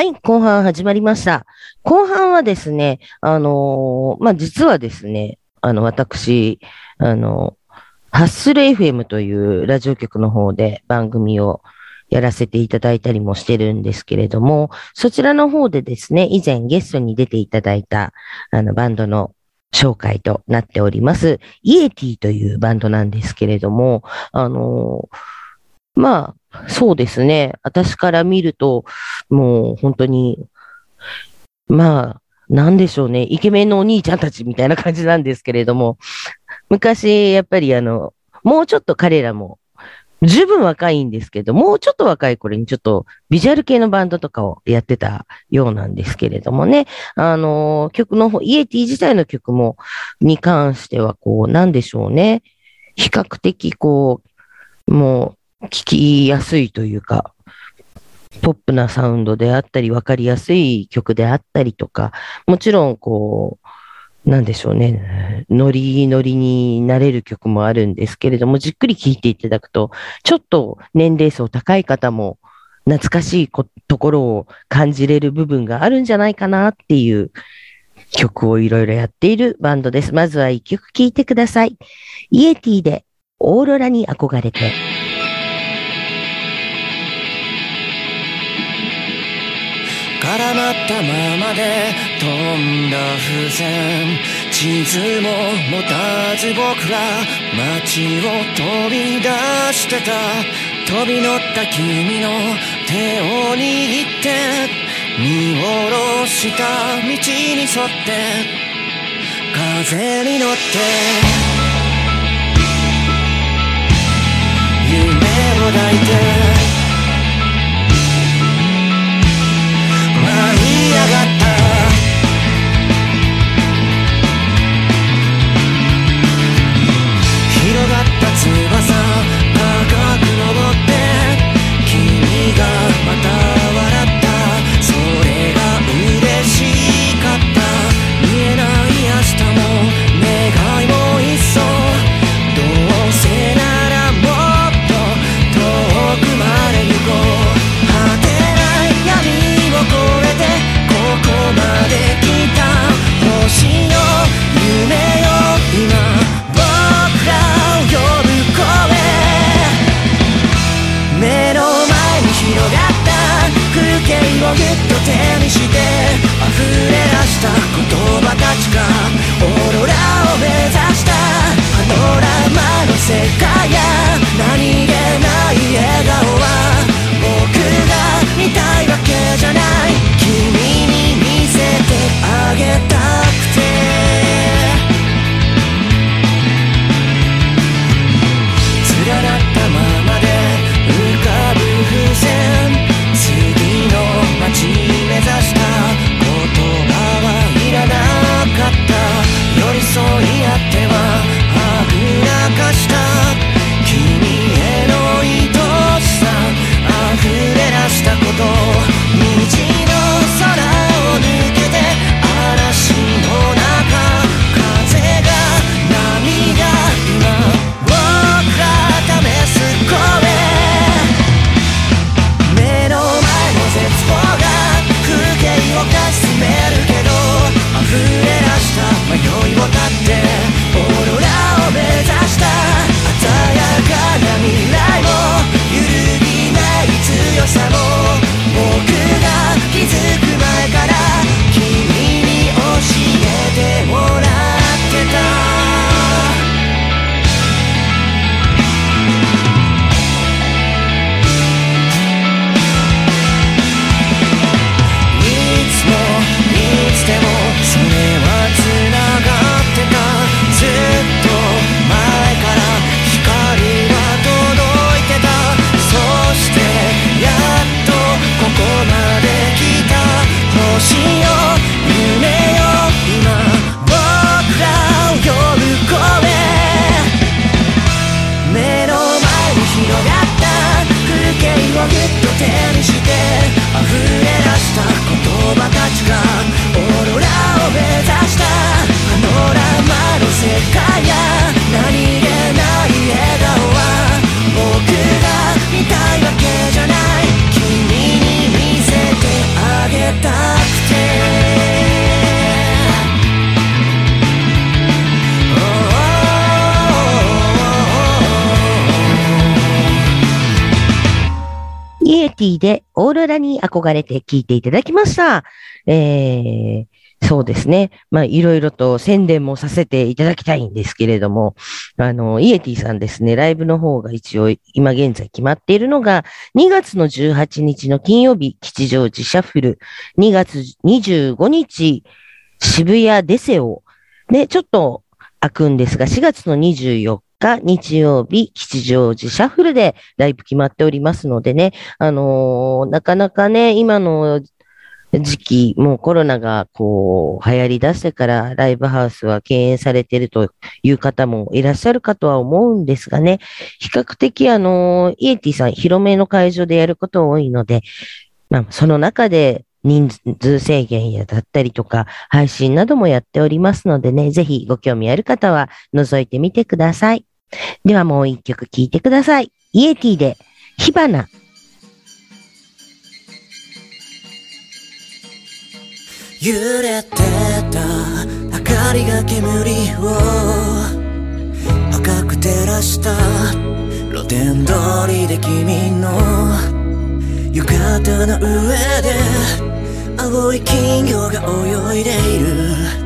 はい、後半始まりました。後半はですね、あのーまあ、実はですね、あの、私、あの、ハッスル FM というラジオ局の方で番組をやらせていただいたりもしてるんですけれども、そちらの方でですね、以前ゲストに出ていただいた、あの、バンドの紹介となっております、イエティというバンドなんですけれども、あのーまあ、そうですね。私から見ると、もう本当に、まあ、なんでしょうね。イケメンのお兄ちゃんたちみたいな感じなんですけれども、昔、やっぱりあの、もうちょっと彼らも、十分若いんですけど、もうちょっと若い頃にちょっとビジュアル系のバンドとかをやってたようなんですけれどもね。あの、曲の方、イエティ自体の曲も、に関しては、こう、なんでしょうね。比較的、こう、もう、聞きやすいというか、ポップなサウンドであったり、わかりやすい曲であったりとか、もちろん、こう、なんでしょうね、ノリノリになれる曲もあるんですけれども、じっくり聴いていただくと、ちょっと年齢層高い方も懐かしいところを感じれる部分があるんじゃないかなっていう曲をいろいろやっているバンドです。まずは一曲聴いてください。イエティでオーロラに憧れて。絡まったままで飛んだ風船地図も持たず僕は街を飛び出してた飛び乗った君の手を握って見下ろした道に沿って風に乗って夢を抱いてティでオーロラに憧れて聞いていただきました。えー、そうですね。まあ、いろいろと宣伝もさせていただきたいんですけれども、あの、イエティさんですね、ライブの方が一応今現在決まっているのが、2月の18日の金曜日、吉祥寺シャッフル、2月25日、渋谷デセオ、で、ちょっと開くんですが、4月の24日、曜日、吉祥寺シャッフルでライブ決まっておりますのでね、あのーなかなかね、今の時期、もうコロナがこう流行り出してからライブハウスは敬遠されているという方もいらっしゃるかとは思うんですがね、比較的あの、イエティさん広めの会場でやること多いので、まあ、その中で人数制限やだったりとか、配信などもやっておりますのでね、ぜひご興味ある方は覗いてみてください。ではもう一曲聴いてください。イエティで火花。揺れてた明かりが煙を赤く照らした露天通りで君の浴衣の上で青い金魚が泳いでいる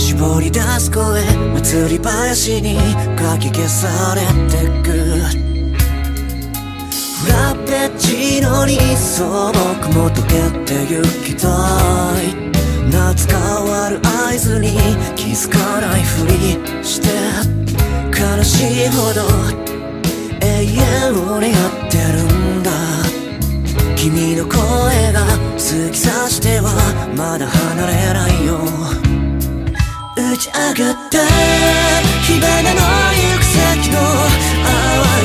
絞り出す声祭り林にかき消されてくフラペチーノに素朴も溶けてゆきたい夏変わる合図に気づかないふりして悲しいほど永遠を願ってるんだ君の声が突き刺してはまだ離れないよ打ち上がった火花の行く先の淡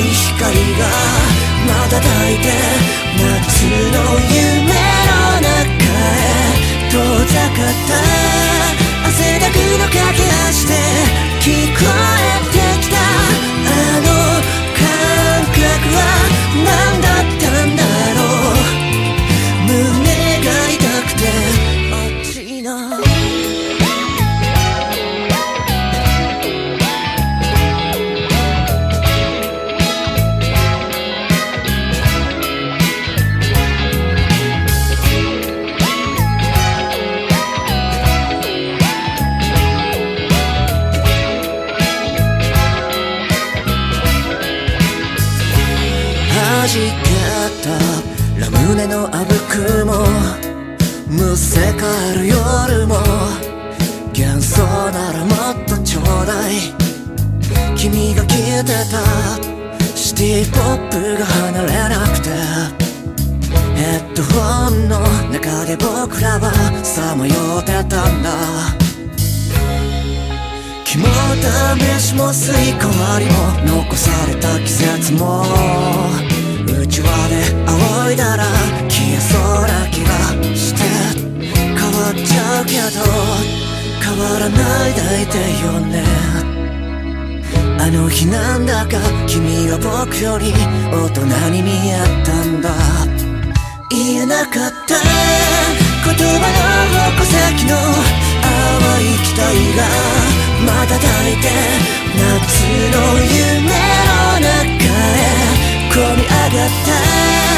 い光が瞬いて夏の夢の中へ遠ざかった汗だくの駆け足で聞こえてたラムネのあぶくもむせ返る夜も幻想ならもっとちょうだい。君が消えてた。シティポップが離れなくて。ヘッドホンの中で僕らはさまよってたんだ。肝試しも吸い込まりも残された季節も。うちわでけど変わらないでいてよね。あの日なんだか君は僕より大人に見えたんだ。言えなかった。言葉の矛先の淡い期待が瞬いて夏の夢の中へ込み上がった。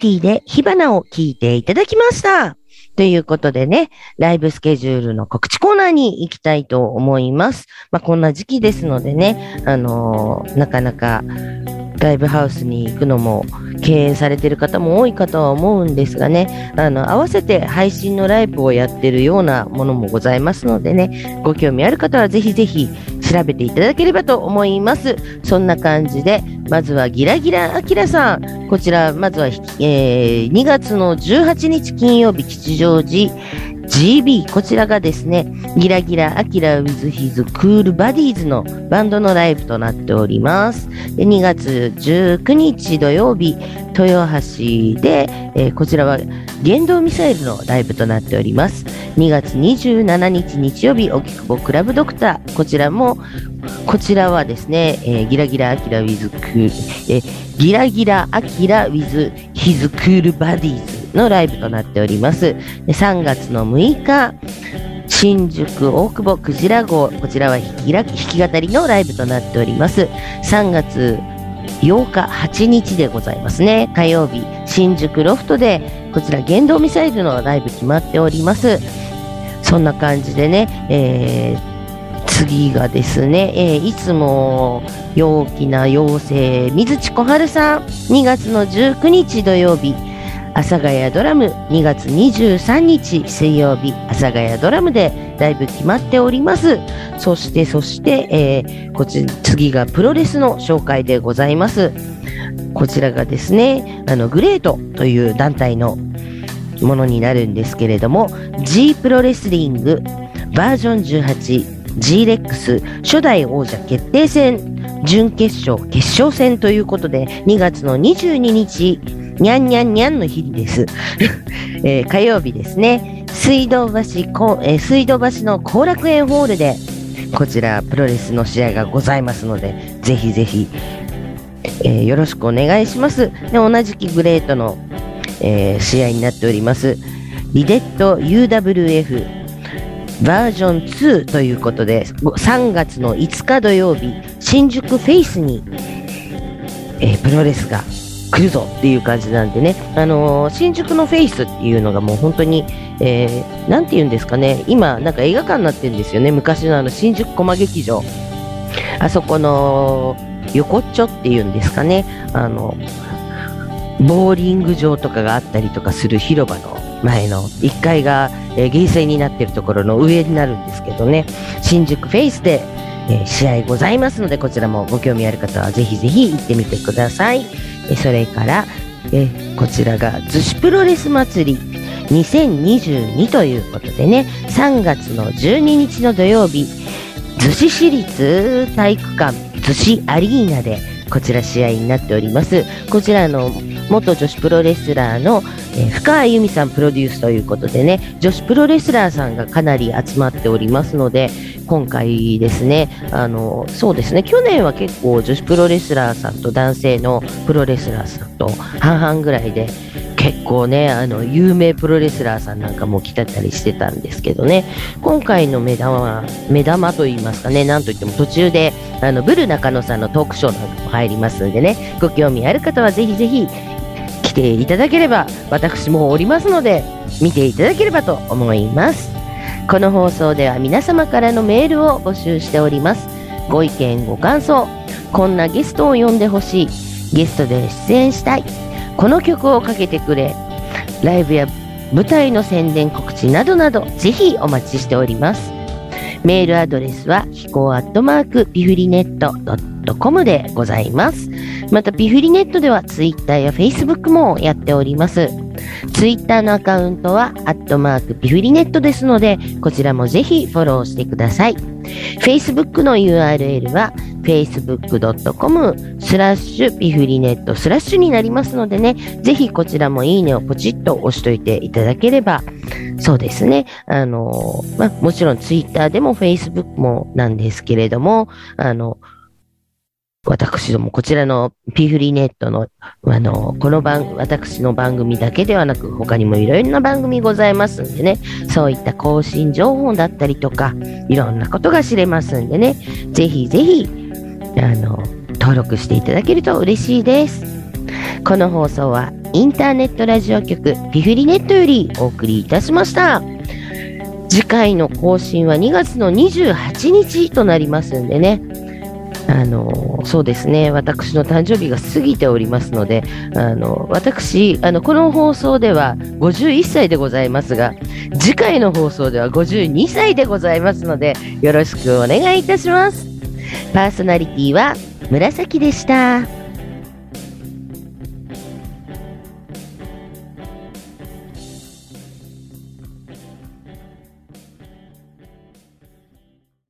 ティで火花を聞いていただきました。ということでね、ライブスケジュールの告知コーナーに行きたいと思います。まあ、こんな時期ですのでね、あのーなかなかライブハウスに行くのも敬遠されてる方も多いかとは思うんですがね、あの、合わせて配信のライブをやってるようなものもございますのでね、ご興味ある方はぜひぜひ調べていただければと思います。そんな感じで、まずはギラギラアキラさん。こちら、まずは、えー2月の18日金曜日吉祥寺 GB。こちらがですね、ギラギラアキラ with his cool buddies のバンドのライブとなっております。で2月19日土曜日、豊橋で、えーこちらは電動ミサイルのライブとなっております。2月27日日曜日、荻窪クラブドクター。こちらも、こちらはですね、えーギラギラアキラ with cool、えギラギラアキラ with his cool buddies のライブとなっております。3月の6日、新宿大久保クジラ号、こちらは弾き弾き語りのライブとなっております。3月8日、8日でございますね。火曜日、新宿ロフトで、こちら、原動ミサイルのライブ決まっております。そんな感じでね、えー次がですね、えーいつも陽気な妖精、水地小春さん、2月の19日土曜日、阿佐ヶ谷ドラム2月23日水曜日阿佐ヶ谷ドラムでライブ決まっております。そしてそして、えーこち次がプロレスの紹介でございます。こちらがですねあのグレートという団体のものになるんですけれども G プロレスリングバージョン 18G レックス初代王者決定戦準決勝決勝戦ということで2月の22日にゃんにゃんにゃんの日です、えー火曜日ですね。水道橋こ、えー水道橋の後楽園ホールでこちらプロレスの試合がございますのでぜひぜひ、えーよろしくお願いします。で同じきグレートの、えー試合になっております。リデット UWF バージョン2ということで3月の5日土曜日新宿フェイスに、えープロレスが来るぞっていう感じなんでね、あのー新宿のフェイスっていうのがもう本当に、えーなんて言うんですかね、今なんか映画館になってるんですよね、昔のあの新宿コマ劇場。あそこの横っちょっていうんですかね、あの、ボーリング場とかがあったりとかする広場の前の1階が、えー、ゲーセンになってるところの上になるんですけどね、新宿フェイスで、え試合ございますので、こちらもご興味ある方はぜひぜひ行ってみてください。それから、えこちらが逗子プロレス祭り。2022ということでね、3月の12日の土曜日、逗子市立体育館。逗子アリーナでこちら試合になっております。こちらの元女子プロレスラーの、え深谷由美さんプロデュースということでね女子プロレスラーさんがかなり集まっておりますので今回ですねあのそうですね去年は結構女子プロレスラーさんと男性のプロレスラーさんと半々ぐらいで結構ねあの有名プロレスラーさんなんかも来てたりしてたんですけどね。今回の目玉は目玉といいますかねなんといっても途中であのブル中野さんのトークショーなんかも入りますんでねご興味ある方はぜひぜひ来ていただければ私もおりますので見ていただければと思います。この放送では皆様からのメールを募集しております。ご意見ご感想こんなゲストを呼んでほしい。ゲストで出演したい。この曲をかけてくれ。ライブや舞台の宣伝告知などなどぜひお待ちしております。メールアドレスは飛行アットマークピフリネットドットコムでございます。またピフリネットでは Twitter やフェイスブックもやっております。ツイッターのアカウントはアットマークピフリネットですのでこちらもぜひフォローしてください。Facebook の URL は facebook.com スラッシュピフリネットスラッシュになりますのでね、ぜひこちらもいいねをポチッと押しといていただければ、そうですね、あの、ま、もちろん Twitter でも Facebook もなんですけれども、あの、私どもこちらのピフリネットの、あの、この番、私の番組だけではなく、他にもいろいろな番組ございますんでね、そういった更新情報だったりとか、いろんなことが知れますんでね、ぜひぜひ、あの、登録していただけると嬉しいです。この放送はインターネットラジオ局ピフリネットよりお送りいたしました。次回の更新は2月の28日となりますんでね。あのそうですね私の誕生日が過ぎておりますのであの私あのこの放送では51歳でございますが次回の放送では52歳でございますのでよろしくお願いいたしますパーソナリティは紫でした。